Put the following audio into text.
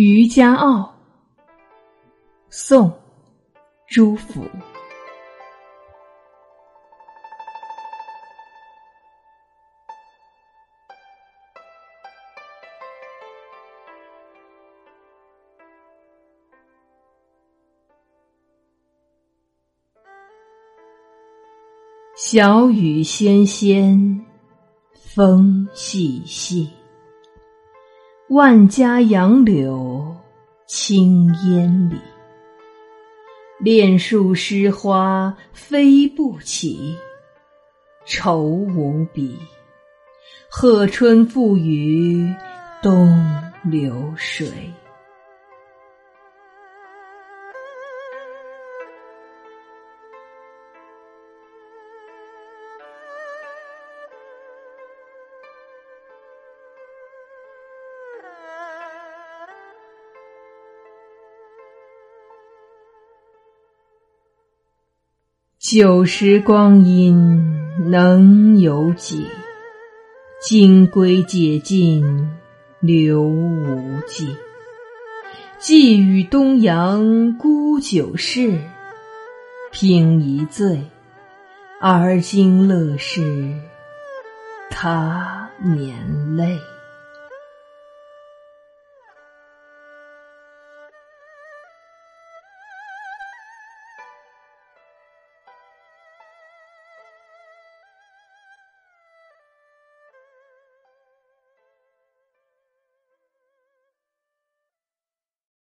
渔家傲，宋·朱甫。小雨纤纤，风细细。万家杨柳青烟里，恋树诗花飞不起，愁无比。贺春赋予东流水。旧时光阴能有几？金龟解尽留无迹。寄与东阳孤酒市，凭一醉，而今乐事他年泪。